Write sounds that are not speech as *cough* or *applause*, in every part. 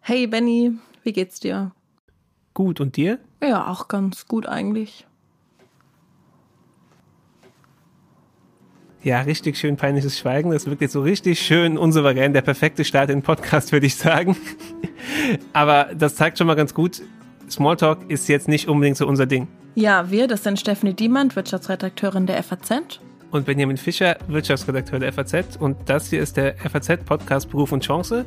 Hey Benny, wie geht's dir? Gut, und dir? Ja, auch ganz gut eigentlich. Ja, richtig schön peinliches Schweigen. Das wirkt jetzt so richtig schön unsouverän. Der perfekte Start in den Podcast, würde ich sagen. *laughs* Aber das zeigt schon mal ganz gut, Smalltalk ist jetzt nicht unbedingt so unser Ding. Ja, wir, das sind Stephanie Diemann, Wirtschaftsredakteurin der FAZ. Und Benjamin Fischer, Wirtschaftsredakteur der FAZ. Und das hier ist der FAZ-Podcast Beruf und Chance.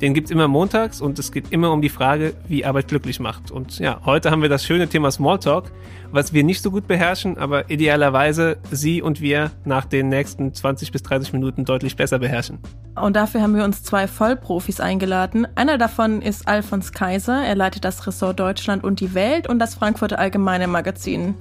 Den gibt's immer montags und es geht immer um die Frage, wie Arbeit glücklich macht. Und ja, heute haben wir das schöne Thema Smalltalk, was wir nicht so gut beherrschen, aber idealerweise Sie und wir nach den nächsten 20 bis 30 Minuten deutlich besser beherrschen. Und dafür haben wir uns zwei Vollprofis eingeladen. Einer davon ist Alfons Kaiser. Er leitet das Ressort Deutschland und die Welt und das Frankfurter Allgemeine Magazin.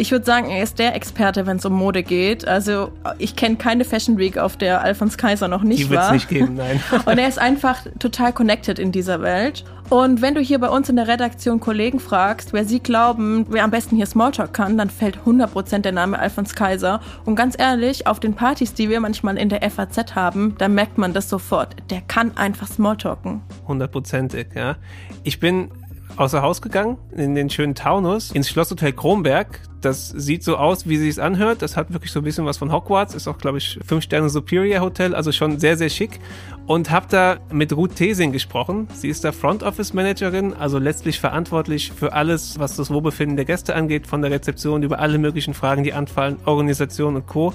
Ich würde sagen, er ist der Experte, wenn es um Mode geht. Also ich kenne keine Fashion Week, auf der Alfons Kaiser noch nicht Die war. nicht geben, nein. *laughs* Und er ist einfach total connected in dieser Welt. Und wenn du hier bei uns in der Redaktion Kollegen fragst, wer sie glauben, wer am besten hier Smalltalk kann, dann fällt 100% der Name Alfons Kaiser. Und ganz ehrlich, auf den Partys, die wir manchmal in der FAZ haben, da merkt man das sofort. Der kann einfach Smalltalken. Hundertprozentig, ja. Ich bin außer Haus gegangen, in den schönen Taunus, ins Schlosshotel Kronberg. Das sieht so aus, wie sie es anhört. Das hat wirklich so ein bisschen was von Hogwarts. Ist auch, glaube ich, fünf Sterne Superior Hotel, also schon sehr, sehr schick. Und habe da mit Ruth Tesing gesprochen. Sie ist da Front Office Managerin, also letztlich verantwortlich für alles, was das Wohlbefinden der Gäste angeht, von der Rezeption über alle möglichen Fragen, die anfallen, Organisation und Co.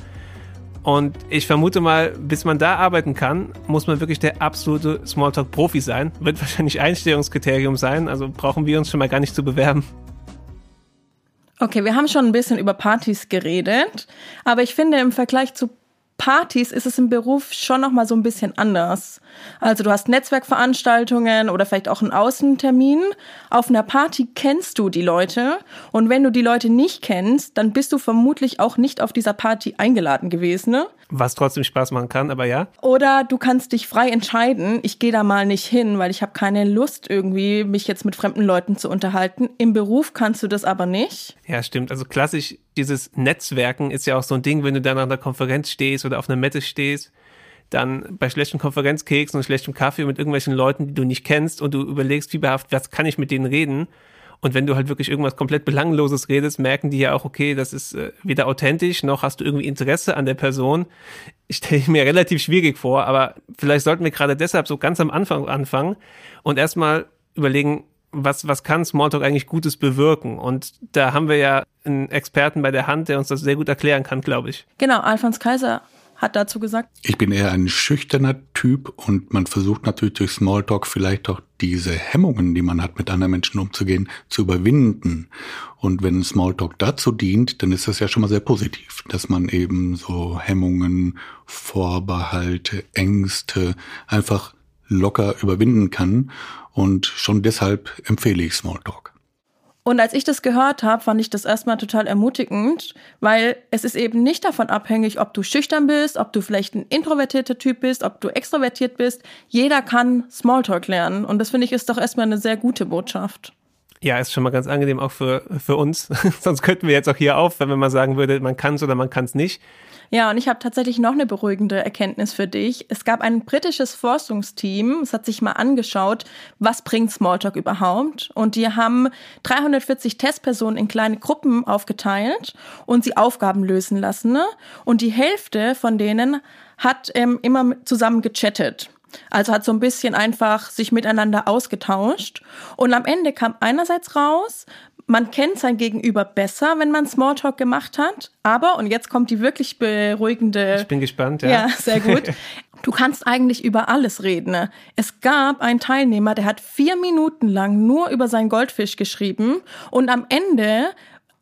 Und ich vermute mal, bis man da arbeiten kann, muss man wirklich der absolute Smalltalk-Profi sein. Wird *laughs* wahrscheinlich Einstellungskriterium sein, also brauchen wir uns schon mal gar nicht zu bewerben. Okay, wir haben schon ein bisschen über Partys geredet, aber ich finde im Vergleich zu Partys ist es im Beruf schon noch mal so ein bisschen anders. Also du hast Netzwerkveranstaltungen oder vielleicht auch einen Außentermin. Auf einer Party kennst du die Leute und wenn du die Leute nicht kennst, dann bist du vermutlich auch nicht auf dieser Party eingeladen gewesen. Ne? Was trotzdem Spaß machen kann, aber ja. Oder du kannst dich frei entscheiden, ich gehe da mal nicht hin, weil ich habe keine Lust irgendwie, mich jetzt mit fremden Leuten zu unterhalten. Im Beruf kannst du das aber nicht. Ja, stimmt. Also klassisch, dieses Netzwerken ist ja auch so ein Ding, wenn du dann an der Konferenz stehst oder auf einer Mette stehst, dann bei schlechten Konferenzkeksen und schlechtem Kaffee mit irgendwelchen Leuten, die du nicht kennst und du überlegst fieberhaft, was kann ich mit denen reden? Und wenn du halt wirklich irgendwas komplett Belangloses redest, merken die ja auch, okay, das ist äh, weder authentisch, noch hast du irgendwie Interesse an der Person. Ich stelle mir relativ schwierig vor, aber vielleicht sollten wir gerade deshalb so ganz am Anfang anfangen und erstmal überlegen, was, was kann Smalltalk eigentlich Gutes bewirken? Und da haben wir ja einen Experten bei der Hand, der uns das sehr gut erklären kann, glaube ich. Genau, Alfons Kaiser hat dazu gesagt. Ich bin eher ein schüchterner Typ und man versucht natürlich durch Smalltalk vielleicht auch diese Hemmungen, die man hat, mit anderen Menschen umzugehen, zu überwinden. Und wenn Smalltalk dazu dient, dann ist das ja schon mal sehr positiv, dass man eben so Hemmungen, Vorbehalte, Ängste einfach locker überwinden kann. Und schon deshalb empfehle ich Smalltalk. Und als ich das gehört habe, fand ich das erstmal total ermutigend, weil es ist eben nicht davon abhängig, ob du schüchtern bist, ob du vielleicht ein introvertierter Typ bist, ob du extrovertiert bist. Jeder kann Smalltalk lernen. Und das finde ich ist doch erstmal eine sehr gute Botschaft. Ja, ist schon mal ganz angenehm auch für, für uns. *laughs* Sonst könnten wir jetzt auch hier auf, wenn man mal sagen würde, man kann es oder man kann es nicht. Ja, und ich habe tatsächlich noch eine beruhigende Erkenntnis für dich. Es gab ein britisches Forschungsteam, es hat sich mal angeschaut, was bringt Smalltalk überhaupt. Und die haben 340 Testpersonen in kleine Gruppen aufgeteilt und sie Aufgaben lösen lassen. Ne? Und die Hälfte von denen hat ähm, immer zusammen gechattet. Also hat so ein bisschen einfach sich miteinander ausgetauscht. Und am Ende kam einerseits raus, man kennt sein Gegenüber besser, wenn man Smalltalk gemacht hat. Aber, und jetzt kommt die wirklich beruhigende. Ich bin gespannt, ja. Ja, sehr gut. *laughs* Du kannst eigentlich über alles reden. Ne? Es gab einen Teilnehmer, der hat vier Minuten lang nur über seinen Goldfisch geschrieben und am Ende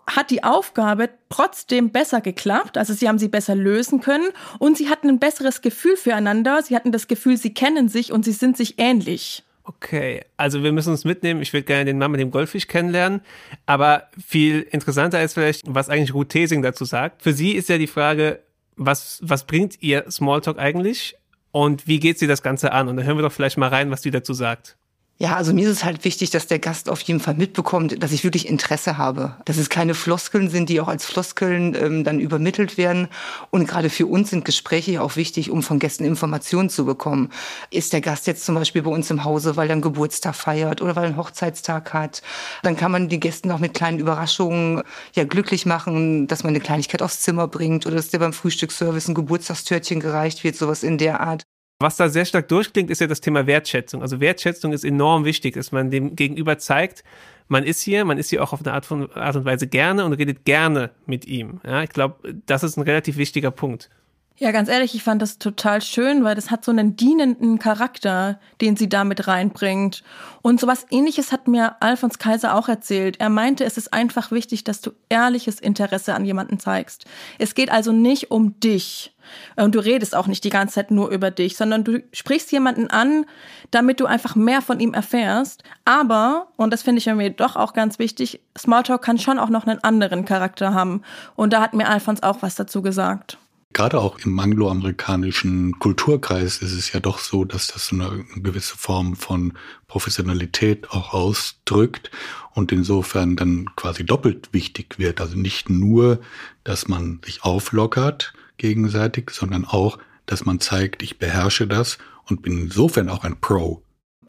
hat die Aufgabe trotzdem besser geklappt. Also sie haben sie besser lösen können und sie hatten ein besseres Gefühl füreinander. Sie hatten das Gefühl, sie kennen sich und sie sind sich ähnlich. Okay, also wir müssen uns mitnehmen. Ich würde gerne den Mann mit dem Goldfisch kennenlernen. Aber viel interessanter ist vielleicht, was eigentlich Ruth Tesing dazu sagt. Für sie ist ja die Frage, was, was bringt ihr Smalltalk eigentlich? Und wie geht sie das Ganze an? Und da hören wir doch vielleicht mal rein, was sie dazu sagt. Ja, also mir ist es halt wichtig, dass der Gast auf jeden Fall mitbekommt, dass ich wirklich Interesse habe. Dass es keine Floskeln sind, die auch als Floskeln ähm, dann übermittelt werden. Und gerade für uns sind Gespräche auch wichtig, um von Gästen Informationen zu bekommen. Ist der Gast jetzt zum Beispiel bei uns im Hause, weil er einen Geburtstag feiert oder weil er einen Hochzeitstag hat, dann kann man die Gäste noch mit kleinen Überraschungen ja glücklich machen, dass man eine Kleinigkeit aufs Zimmer bringt oder dass der beim Frühstücksservice ein Geburtstagstörtchen gereicht wird, sowas in der Art. Was da sehr stark durchklingt, ist ja das Thema Wertschätzung. Also Wertschätzung ist enorm wichtig, dass man dem Gegenüber zeigt, man ist hier, man ist hier auch auf eine Art, von, Art und Weise gerne und redet gerne mit ihm. Ja, ich glaube, das ist ein relativ wichtiger Punkt. Ja, ganz ehrlich, ich fand das total schön, weil das hat so einen dienenden Charakter, den sie damit reinbringt. Und sowas ähnliches hat mir Alfons Kaiser auch erzählt. Er meinte, es ist einfach wichtig, dass du ehrliches Interesse an jemanden zeigst. Es geht also nicht um dich. Und du redest auch nicht die ganze Zeit nur über dich, sondern du sprichst jemanden an, damit du einfach mehr von ihm erfährst. Aber, und das finde ich mir doch auch ganz wichtig, Smalltalk kann schon auch noch einen anderen Charakter haben. Und da hat mir Alfons auch was dazu gesagt. Gerade auch im angloamerikanischen Kulturkreis ist es ja doch so, dass das eine gewisse Form von Professionalität auch ausdrückt und insofern dann quasi doppelt wichtig wird. Also nicht nur, dass man sich auflockert gegenseitig, sondern auch, dass man zeigt, ich beherrsche das und bin insofern auch ein Pro.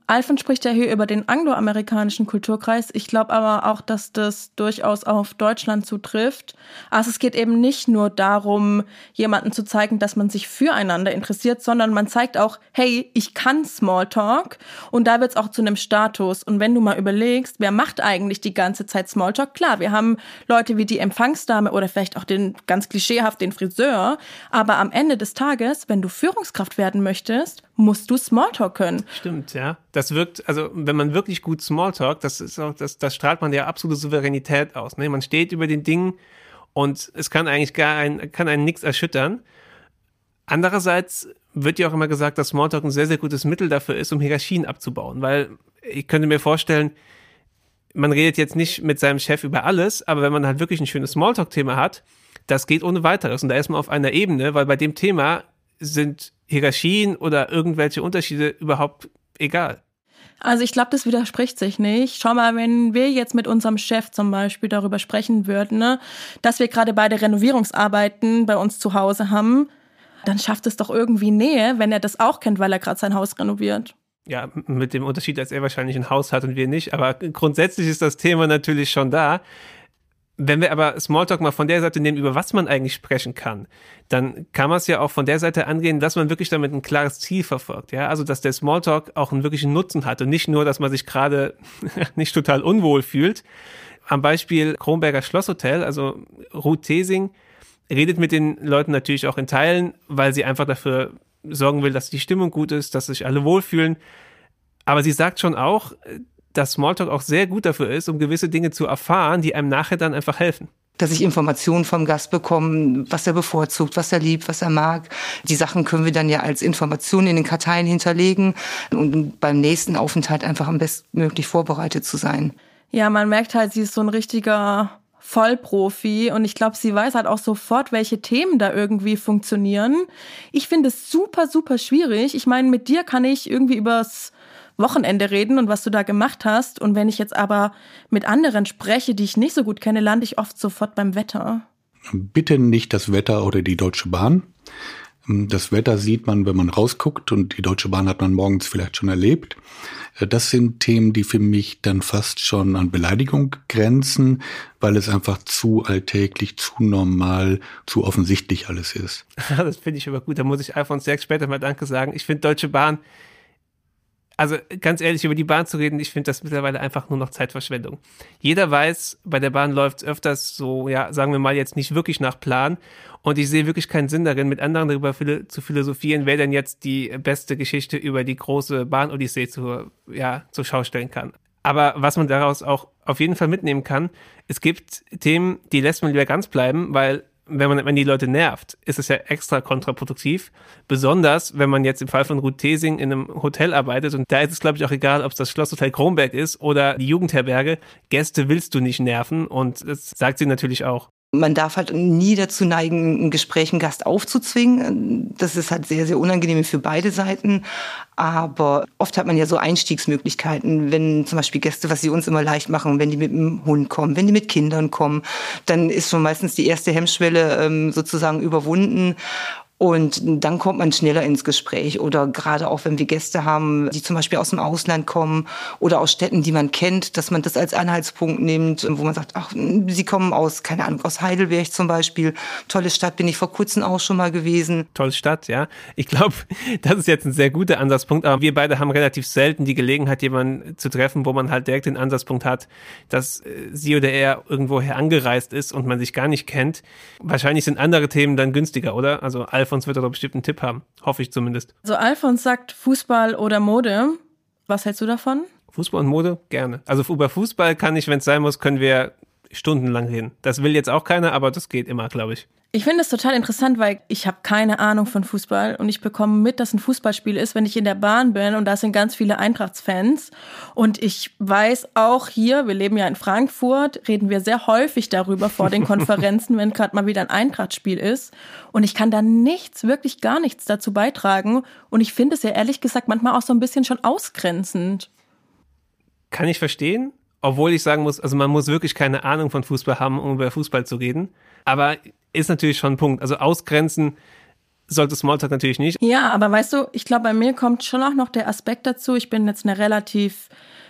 Alfred spricht ja hier über den angloamerikanischen Kulturkreis. Ich glaube aber auch, dass das durchaus auf Deutschland zutrifft. Also es geht eben nicht nur darum, jemanden zu zeigen, dass man sich füreinander interessiert, sondern man zeigt auch, hey, ich kann Smalltalk und da wird es auch zu einem Status. Und wenn du mal überlegst, wer macht eigentlich die ganze Zeit Smalltalk? Klar, wir haben Leute wie die Empfangsdame oder vielleicht auch den ganz klischeehaft den Friseur, aber am Ende des Tages, wenn du Führungskraft werden möchtest, musst du Smalltalk können. Stimmt, ja. Das wirkt, also wenn man wirklich gut Smalltalk, das ist auch, das, das strahlt man ja absolute Souveränität aus. Ne? Man steht über den Dingen und es kann eigentlich gar ein, kann einen nichts erschüttern. Andererseits wird ja auch immer gesagt, dass Smalltalk ein sehr, sehr gutes Mittel dafür ist, um Hierarchien abzubauen, weil ich könnte mir vorstellen, man redet jetzt nicht mit seinem Chef über alles, aber wenn man halt wirklich ein schönes Smalltalk-Thema hat, das geht ohne weiteres. Und da ist man auf einer Ebene, weil bei dem Thema sind Hierarchien oder irgendwelche Unterschiede überhaupt egal. Also ich glaube, das widerspricht sich nicht. Schau mal, wenn wir jetzt mit unserem Chef zum Beispiel darüber sprechen würden, ne, dass wir gerade beide Renovierungsarbeiten bei uns zu Hause haben, dann schafft es doch irgendwie Nähe, wenn er das auch kennt, weil er gerade sein Haus renoviert. Ja, mit dem Unterschied, dass er wahrscheinlich ein Haus hat und wir nicht. Aber grundsätzlich ist das Thema natürlich schon da. Wenn wir aber Smalltalk mal von der Seite nehmen, über was man eigentlich sprechen kann, dann kann man es ja auch von der Seite angehen, dass man wirklich damit ein klares Ziel verfolgt. Ja, also dass der Smalltalk auch einen wirklichen Nutzen hat und nicht nur, dass man sich gerade *laughs* nicht total unwohl fühlt. Am Beispiel Kronberger Schlosshotel, also Ruth Tesing, redet mit den Leuten natürlich auch in Teilen, weil sie einfach dafür sorgen will, dass die Stimmung gut ist, dass sich alle wohlfühlen. Aber sie sagt schon auch, dass Smalltalk auch sehr gut dafür ist, um gewisse Dinge zu erfahren, die einem nachher dann einfach helfen dass ich Informationen vom Gast bekomme, was er bevorzugt, was er liebt, was er mag. Die Sachen können wir dann ja als Informationen in den Karteien hinterlegen und beim nächsten Aufenthalt einfach am bestmöglich vorbereitet zu sein. Ja, man merkt halt, sie ist so ein richtiger Vollprofi und ich glaube, sie weiß halt auch sofort, welche Themen da irgendwie funktionieren. Ich finde es super, super schwierig. Ich meine, mit dir kann ich irgendwie übers Wochenende reden und was du da gemacht hast. Und wenn ich jetzt aber mit anderen spreche, die ich nicht so gut kenne, lande ich oft sofort beim Wetter. Bitte nicht das Wetter oder die Deutsche Bahn. Das Wetter sieht man, wenn man rausguckt und die Deutsche Bahn hat man morgens vielleicht schon erlebt. Das sind Themen, die für mich dann fast schon an Beleidigung grenzen, weil es einfach zu alltäglich, zu normal, zu offensichtlich alles ist. *laughs* Das finde ich aber gut. Da muss ich Alfons sehr später mal Danke sagen. Ich finde Deutsche Bahn also ganz ehrlich, über die Bahn zu reden, ich finde das mittlerweile einfach nur noch Zeitverschwendung. Jeder weiß, bei der Bahn läuft es öfters so, ja, sagen wir mal jetzt nicht wirklich nach Plan. Und ich sehe wirklich keinen Sinn darin, mit anderen darüber zu philosophieren, wer denn jetzt die beste Geschichte über die große Bahn-Odyssee zu, ja, zur Schau stellen kann. Aber was man daraus auch auf jeden Fall mitnehmen kann, es gibt Themen, die lässt man lieber ganz bleiben, weil wenn man, wenn die Leute nervt, ist es ja extra kontraproduktiv. Besonders, wenn man jetzt im Fall von Ruth Tesing in einem Hotel arbeitet und da ist es, glaube ich, auch egal, ob es das Schlosshotel Kronberg ist oder die Jugendherberge. Gäste willst du nicht nerven und das sagt sie natürlich auch. Man darf halt nie dazu neigen, ein Gespräch einen Gast aufzuzwingen. Das ist halt sehr, sehr unangenehm für beide Seiten. Aber oft hat man ja so Einstiegsmöglichkeiten, wenn zum Beispiel Gäste, was sie uns immer leicht machen, wenn die mit dem Hund kommen, wenn die mit Kindern kommen, dann ist schon meistens die erste Hemmschwelle ähm, sozusagen überwunden. Und dann kommt man schneller ins Gespräch. Oder gerade auch, wenn wir Gäste haben, die zum Beispiel aus dem Ausland kommen oder aus Städten, die man kennt, dass man das als Anhaltspunkt nimmt, wo man sagt, ach, sie kommen aus, keine Ahnung, aus Heidelberg zum Beispiel. Tolle Stadt, bin ich vor kurzem auch schon mal gewesen. Tolle Stadt, ja. Ich glaube, *laughs* das ist jetzt ein sehr guter Ansatzpunkt. Aber wir beide haben relativ selten die Gelegenheit, jemanden zu treffen, wo man halt direkt den Ansatzpunkt hat, dass äh, sie oder er irgendwoher angereist ist und man sich gar nicht kennt. Wahrscheinlich sind andere Themen dann günstiger, oder? Also Alfons wird da bestimmt einen Tipp haben. Hoffe ich zumindest. Also Alfons sagt Fußball oder Mode. Was hältst du davon? Fußball und Mode? Gerne. Also über Fußball kann ich, wenn es sein muss, können wir stundenlang reden. Das will jetzt auch keiner, aber das geht immer, glaube ich. Ich finde es total interessant, weil ich habe keine Ahnung von Fußball und ich bekomme mit, dass ein Fußballspiel ist, wenn ich in der Bahn bin und da sind ganz viele Eintrachtsfans und ich weiß auch hier, wir leben ja in Frankfurt, reden wir sehr häufig darüber vor den *laughs* Konferenzen, wenn gerade mal wieder ein Eintrachtspiel ist und ich kann da nichts, wirklich gar nichts dazu beitragen und ich finde es ja ehrlich gesagt manchmal auch so ein bisschen schon ausgrenzend. Kann ich verstehen, obwohl ich sagen muss, also man muss wirklich keine Ahnung von Fußball haben, um über Fußball zu reden. Aber ist natürlich schon ein Punkt. Also ausgrenzen sollte Smalltalk natürlich nicht. Ja, aber weißt du, ich glaube, bei mir kommt schon auch noch der Aspekt dazu. Ich bin jetzt eine relativ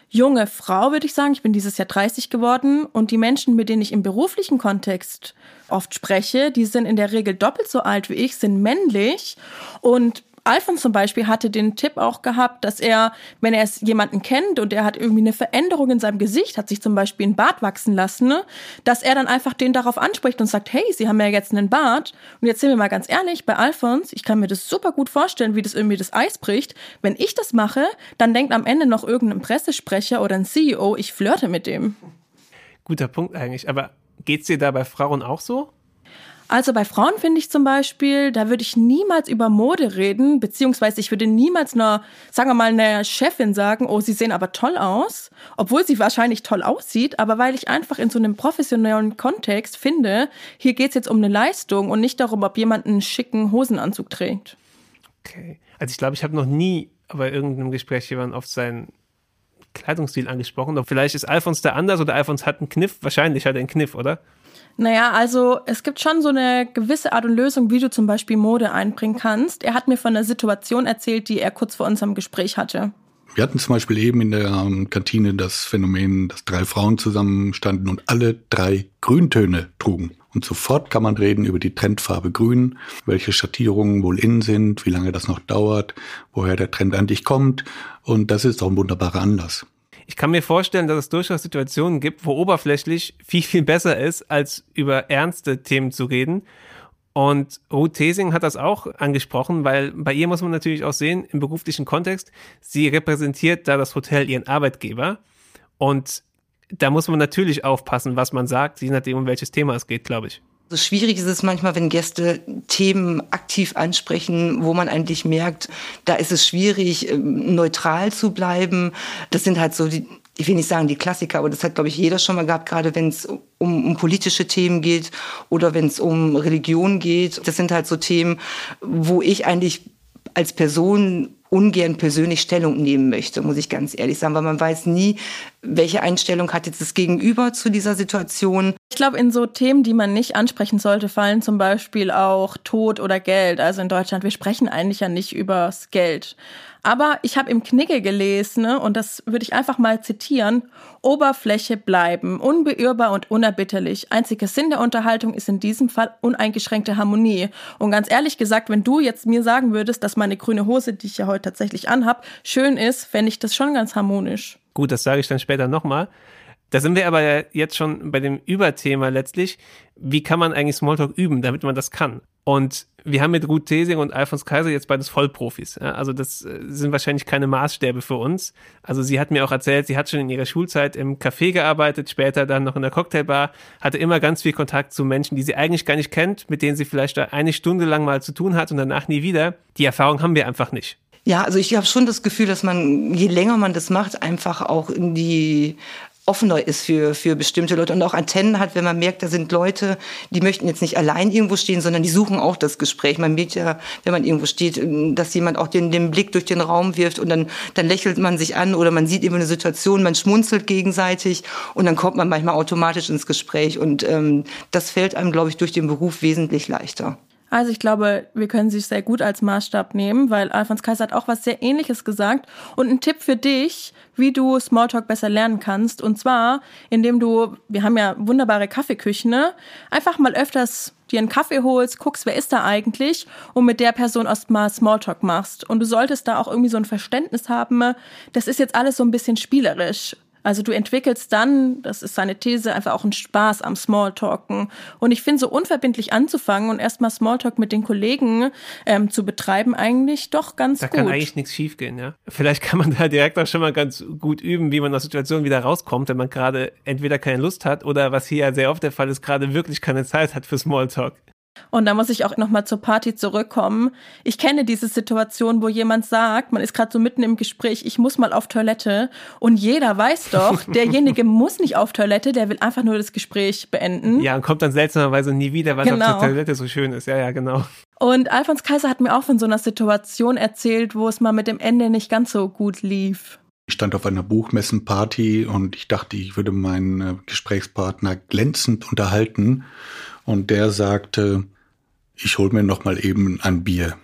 junge Frau, würde ich sagen. Ich bin dieses Jahr 30 geworden und die Menschen, mit denen ich im beruflichen Kontext oft spreche, die sind in der Regel doppelt so alt wie ich, sind männlich und Alfons zum Beispiel hatte den Tipp auch gehabt, dass er, wenn er es jemanden kennt und er hat irgendwie eine Veränderung in seinem Gesicht, hat sich zum Beispiel ein Bart wachsen lassen, ne, dass er dann einfach den darauf anspricht und sagt, hey, Sie haben ja jetzt einen Bart. Und jetzt sind wir mal ganz ehrlich, bei Alfons, ich kann mir das super gut vorstellen, wie das irgendwie das Eis bricht. Wenn ich das mache, dann denkt am Ende noch irgendein Pressesprecher oder ein CEO, ich flirte mit dem. Guter Punkt eigentlich. Aber geht's dir da bei Frauen auch so? Also bei Frauen finde ich zum Beispiel, da würde ich niemals über Mode reden, beziehungsweise ich würde niemals einer, sagen wir mal, einer Chefin sagen, oh, sie sehen aber toll aus, obwohl sie wahrscheinlich toll aussieht, aber weil ich einfach in so einem professionellen Kontext finde, hier geht es jetzt um eine Leistung und nicht darum, ob jemand einen schicken Hosenanzug trägt. Okay. Also ich glaube, ich habe noch nie bei irgendeinem Gespräch jemanden auf seinen Kleidungsstil angesprochen. Vielleicht ist Alfons da anders oder Alfons hat einen Kniff. Wahrscheinlich hat er einen Kniff, oder? Naja, also es gibt schon so eine gewisse Art und Lösung, wie du zum Beispiel Mode einbringen kannst. Er hat mir von einer Situation erzählt, die er kurz vor unserem Gespräch hatte. Wir hatten zum Beispiel eben in der ähm, Kantine das Phänomen, dass drei Frauen zusammenstanden und alle drei Grüntöne trugen. Und sofort kann man reden über die Trendfarbe Grün, welche Schattierungen wohl in sind, wie lange das noch dauert, woher der Trend eigentlich kommt. Und das ist auch ein wunderbarer Anlass. Ich kann mir vorstellen, dass es durchaus Situationen gibt, wo oberflächlich viel, viel besser ist, als über ernste Themen zu reden. Und Ruth Thesing hat das auch angesprochen, weil bei ihr muss man natürlich auch sehen, im beruflichen Kontext, sie repräsentiert da das Hotel ihren Arbeitgeber. Und da muss man natürlich aufpassen, was man sagt, je nachdem, um welches Thema es geht, glaube ich. So schwierig ist es manchmal, wenn Gäste Themen aktiv ansprechen, wo man eigentlich merkt, da ist es schwierig, ähm, neutral zu bleiben. Das sind halt so die, ich will nicht sagen die Klassiker, aber das hat, glaube ich, jeder schon mal gehabt, gerade wenn es um, um politische Themen geht oder wenn es um Religion geht. Das sind halt so Themen, wo ich eigentlich als Person ungern persönlich Stellung nehmen möchte, muss ich ganz ehrlich sagen, weil man weiß nie, welche Einstellung hat jetzt das Gegenüber zu dieser Situation. Ich glaube, in so Themen, die man nicht ansprechen sollte, fallen zum Beispiel auch Tod oder Geld. Also in Deutschland, wir sprechen eigentlich ja nicht übers Geld. Aber ich habe im Knigge gelesen, ne, und das würde ich einfach mal zitieren, Oberfläche bleiben, unbeirrbar und unerbitterlich. Einziger Sinn der Unterhaltung ist in diesem Fall uneingeschränkte Harmonie. Und ganz ehrlich gesagt, wenn du jetzt mir sagen würdest, dass meine grüne Hose, die ich ja heute tatsächlich anhab, schön ist, fände ich das schon ganz harmonisch. Gut, das sage ich dann später nochmal. Da sind wir aber jetzt schon bei dem Überthema letztlich. Wie kann man eigentlich Smalltalk üben, damit man das kann? Und wir haben mit Ruth Thesing und Alfons Kaiser jetzt beides Vollprofis. Also das äh, sind wahrscheinlich keine Maßstäbe für uns. Also sie hat mir auch erzählt, sie hat schon in ihrer Schulzeit im Café gearbeitet, später dann noch in der Cocktailbar, hatte immer ganz viel Kontakt zu Menschen, die sie eigentlich gar nicht kennt, mit denen sie vielleicht eine Stunde lang mal zu tun hat und danach nie wieder. Die Erfahrung haben wir einfach nicht. Ja, also ich habe schon das Gefühl, dass man, je länger man das macht, einfach auch in die offener ist für, für bestimmte Leute und auch Antennen hat, wenn man merkt, da sind Leute, die möchten jetzt nicht allein irgendwo stehen, sondern die suchen auch das Gespräch. Man merkt ja, wenn man irgendwo steht, dass jemand auch den, den Blick durch den Raum wirft und dann, dann lächelt man sich an oder man sieht eben eine Situation, man schmunzelt gegenseitig und dann kommt man manchmal automatisch ins Gespräch und ähm, das fällt einem, glaube ich, durch den Beruf wesentlich leichter. Also ich glaube, wir können sie sehr gut als Maßstab nehmen, weil Alfons Kaiser hat auch was sehr ähnliches gesagt. Und ein Tipp für dich, wie du Smalltalk besser lernen kannst. Und zwar, indem du, wir haben ja wunderbare Kaffeeküchen, ne? einfach mal öfters dir einen Kaffee holst, guckst, wer ist da eigentlich und mit der Person erstmal Smalltalk machst. Und du solltest da auch irgendwie so ein Verständnis haben, das ist jetzt alles so ein bisschen spielerisch. Also du entwickelst dann, das ist seine These, einfach auch einen Spaß am Smalltalken. Und ich finde, so unverbindlich anzufangen und erstmal Smalltalk mit den Kollegen ähm, zu betreiben, eigentlich doch ganz da gut. Da kann eigentlich nichts schiefgehen, ja. Vielleicht kann man *laughs* da direkt auch schon mal ganz gut üben, wie man aus Situationen wieder rauskommt, wenn man gerade entweder keine Lust hat oder was hier ja sehr oft der Fall ist, gerade wirklich keine Zeit hat für Smalltalk. Und da muss ich auch nochmal zur Party zurückkommen. Ich kenne diese Situation, wo jemand sagt, man ist gerade so mitten im Gespräch, ich muss mal auf Toilette. Und jeder weiß doch, *laughs* derjenige muss nicht auf Toilette, der will einfach nur das Gespräch beenden. Ja, und kommt dann seltsamerweise nie wieder, weil genau. auf der Toilette so schön ist. Ja, ja, genau. Und Alfons Kaiser hat mir auch von so einer Situation erzählt, wo es mal mit dem Ende nicht ganz so gut lief. Ich stand auf einer Buchmessenparty und ich dachte, ich würde meinen äh, Gesprächspartner glänzend unterhalten. Und der sagte, ich hol mir noch mal eben ein Bier.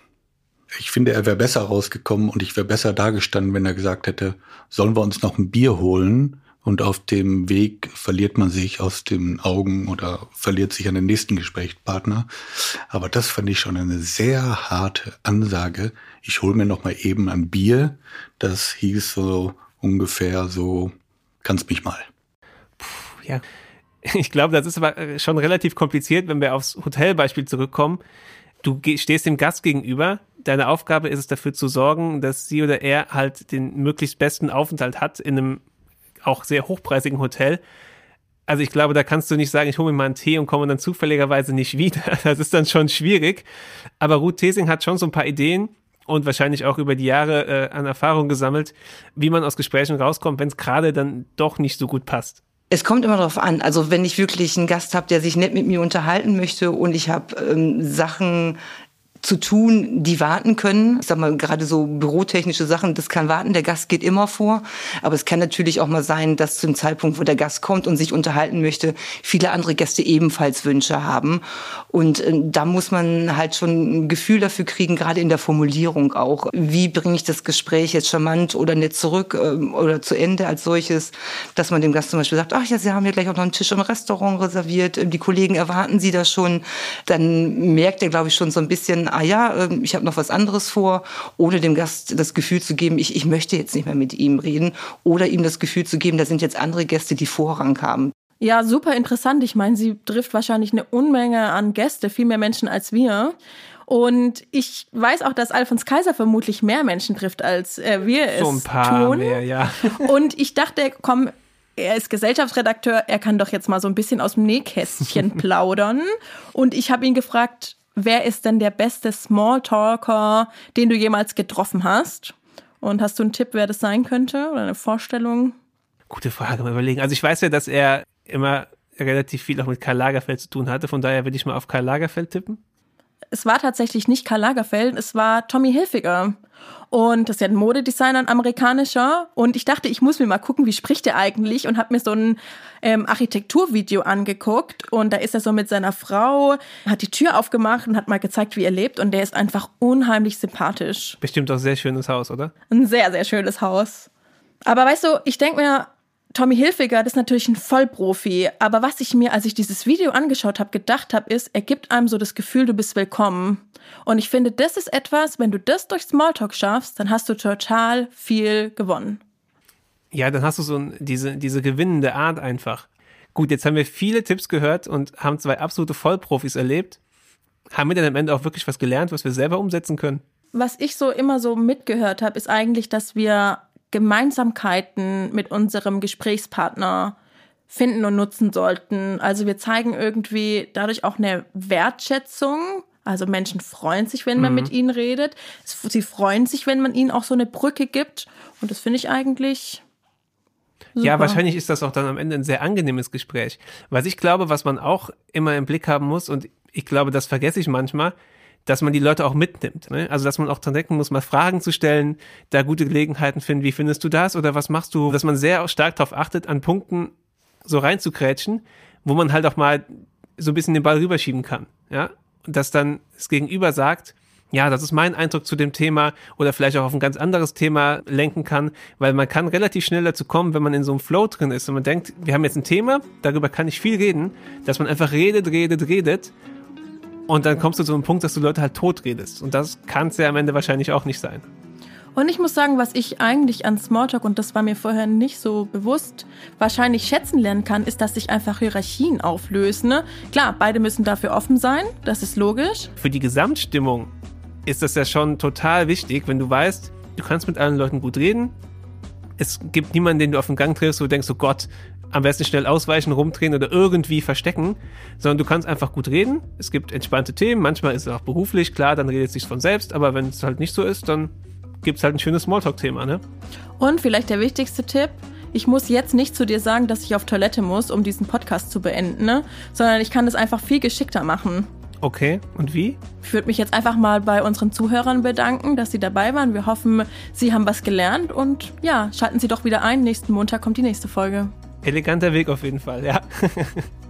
Ich finde, er wäre besser rausgekommen und ich wäre besser dagestanden, wenn er gesagt hätte, sollen wir uns noch ein Bier holen? Und auf dem Weg verliert man sich aus den Augen oder verliert sich an den nächsten Gesprächspartner. Aber das fand ich schon eine sehr harte Ansage. Ich hol mir noch mal eben ein Bier. Das hieß so ungefähr so, kannst mich mal. Puh, ja, *laughs* ich glaube, das ist aber äh, schon relativ kompliziert, wenn wir aufs Hotelbeispiel zurückkommen. Du stehst dem Gast gegenüber. Deine Aufgabe ist es dafür zu sorgen, dass sie oder er halt den möglichst besten Aufenthalt hat in einem auch sehr hochpreisigen Hotel. Also ich glaube, da kannst du nicht sagen, ich hole mir mal einen Tee und komme dann zufälligerweise nicht *laughs* wieder. Das ist dann schon schwierig. Aber Ruth Tesing hat schon so ein paar Ideen und wahrscheinlich auch über die Jahre äh, an Erfahrung gesammelt, wie man aus Gesprächen rauskommt, wenn es gerade dann doch nicht so gut passt. Es kommt immer darauf an. Also wenn ich wirklich einen Gast habe, der sich nett mit mir unterhalten möchte und ich habe ähm, Sachen, zu tun, die warten können. Ich sag mal, gerade so bürotechnische Sachen, das kann warten. Der Gast geht immer vor. Aber es kann natürlich auch mal sein, dass zum Zeitpunkt, wo der Gast kommt und sich unterhalten möchte, viele andere Gäste ebenfalls Wünsche haben. Und äh, da muss man halt schon ein Gefühl dafür kriegen, gerade in der Formulierung auch. Wie bringe ich das Gespräch jetzt charmant oder nett zurück äh, oder zu Ende als solches, dass man dem Gast zum Beispiel sagt, ach ja, Sie haben ja gleich auch noch einen Tisch im Restaurant reserviert, die Kollegen erwarten Sie das schon. Dann merkt er, glaube ich, schon so ein bisschen, ah ja, ähm, ich habe noch was anderes vor, ohne dem Gast das Gefühl zu geben, ich, ich möchte jetzt nicht mehr mit ihm reden oder ihm das Gefühl zu geben, da sind jetzt andere Gäste, die Vorrang haben. Ja, super interessant. Ich meine, sie trifft wahrscheinlich eine Unmenge an Gäste, viel mehr Menschen als wir. Und ich weiß auch, dass Alfons Kaiser vermutlich mehr Menschen trifft, als äh, wir so es ein paar tun. Mehr, ja. *laughs* Und ich dachte, komm, er ist Gesellschaftsredakteur, er kann doch jetzt mal so ein bisschen aus dem Nähkästchen *laughs* plaudern. Und ich habe ihn gefragt, wer ist denn der beste Smalltalker, den du jemals getroffen hast? Und hast du einen Tipp, wer das sein könnte oder eine Vorstellung? Gute Frage, mal überlegen. Also ich weiß ja, dass er immer relativ viel auch mit Karl Lagerfeld zu tun hatte. Von daher würde ich mal auf Karl Lagerfeld tippen. Es war tatsächlich nicht Karl Lagerfeld, es war Tommy Hilfiger. Und das ist ja ein Modedesigner, ein amerikanischer. Und ich dachte, ich muss mir mal gucken, wie spricht er eigentlich? Und habe mir so ein ähm, Architekturvideo angeguckt. Und da ist er so mit seiner Frau, hat die Tür aufgemacht und hat mal gezeigt, wie er lebt. Und der ist einfach unheimlich sympathisch. Bestimmt auch sehr schönes Haus, oder? Ein sehr, sehr schönes Haus. Aber weißt du, ich denke mir, Tommy Hilfiger, das ist natürlich ein Vollprofi, aber was ich mir, als ich dieses Video angeschaut habe, gedacht habe, ist, er gibt einem so das Gefühl, du bist willkommen. Und ich finde, das ist etwas, wenn du das durch Smalltalk schaffst, dann hast du total viel gewonnen. Ja, dann hast du so diese, diese gewinnende Art einfach. Gut, jetzt haben wir viele Tipps gehört und haben zwei absolute Vollprofis erlebt. Haben wir denn am Ende auch wirklich was gelernt, was wir selber umsetzen können? Was ich so immer so mitgehört habe, ist eigentlich, dass wir Gemeinsamkeiten mit unserem Gesprächspartner finden und nutzen sollten. Also wir zeigen irgendwie dadurch auch eine Wertschätzung. Also Menschen freuen sich, wenn man mhm. mit ihnen redet. Sie freuen sich, wenn man ihnen auch so eine Brücke gibt. Und das finde ich eigentlich Super. Ja, wahrscheinlich ist das auch dann am Ende ein sehr angenehmes Gespräch. Was ich glaube, was man auch immer im Blick haben muss, und ich glaube, das vergesse ich manchmal, dass man die Leute auch mitnimmt. Ne? Also, dass man auch dran denken muss, mal Fragen zu stellen, da gute Gelegenheiten finden, wie findest du das oder was machst du? Dass man sehr stark darauf achtet, an Punkten so reinzukrätschen, wo man halt auch mal so ein bisschen den Ball rüberschieben kann. Ja? Und dass dann das Gegenüber sagt, ja, das ist mein Eindruck zu dem Thema oder vielleicht auch auf ein ganz anderes Thema lenken kann, weil man kann relativ schnell dazu kommen, wenn man in so einem Flow drin ist und man denkt, wir haben jetzt ein Thema, darüber kann ich viel reden, dass man einfach redet, redet, redet und dann kommst du zu einem Punkt, dass du Leute halt tot redest und das kann es ja am Ende wahrscheinlich auch nicht sein. Und ich muss sagen, was ich eigentlich an Smalltalk, und das war mir vorher nicht so bewusst, wahrscheinlich schätzen lernen kann, ist, dass sich einfach Hierarchien auflösen. Ne? Klar, beide müssen dafür offen sein, das ist logisch. Für die Gesamtstimmung ist das ja schon total wichtig, wenn du weißt, du kannst mit allen Leuten gut reden. Es gibt niemanden, den du auf den Gang triffst, wo du denkst, oh Gott, am besten schnell ausweichen, rumdrehen oder irgendwie verstecken, sondern du kannst einfach gut reden. Es gibt entspannte Themen, manchmal ist es auch beruflich, klar, dann redet es sich von selbst, aber wenn es halt nicht so ist, dann gibt es halt ein schönes Smalltalk-Thema, ne? Und vielleicht der wichtigste Tipp, ich muss jetzt nicht zu dir sagen, dass ich auf Toilette muss, um diesen Podcast zu beenden, ne? sondern ich kann das einfach viel geschickter machen. Okay, und wie? Ich würde mich jetzt einfach mal bei unseren Zuhörern bedanken, dass sie dabei waren. Wir hoffen, sie haben was gelernt und ja, schalten Sie doch wieder ein. Nächsten Montag kommt die nächste Folge. Eleganter Weg auf jeden Fall, ja. *laughs*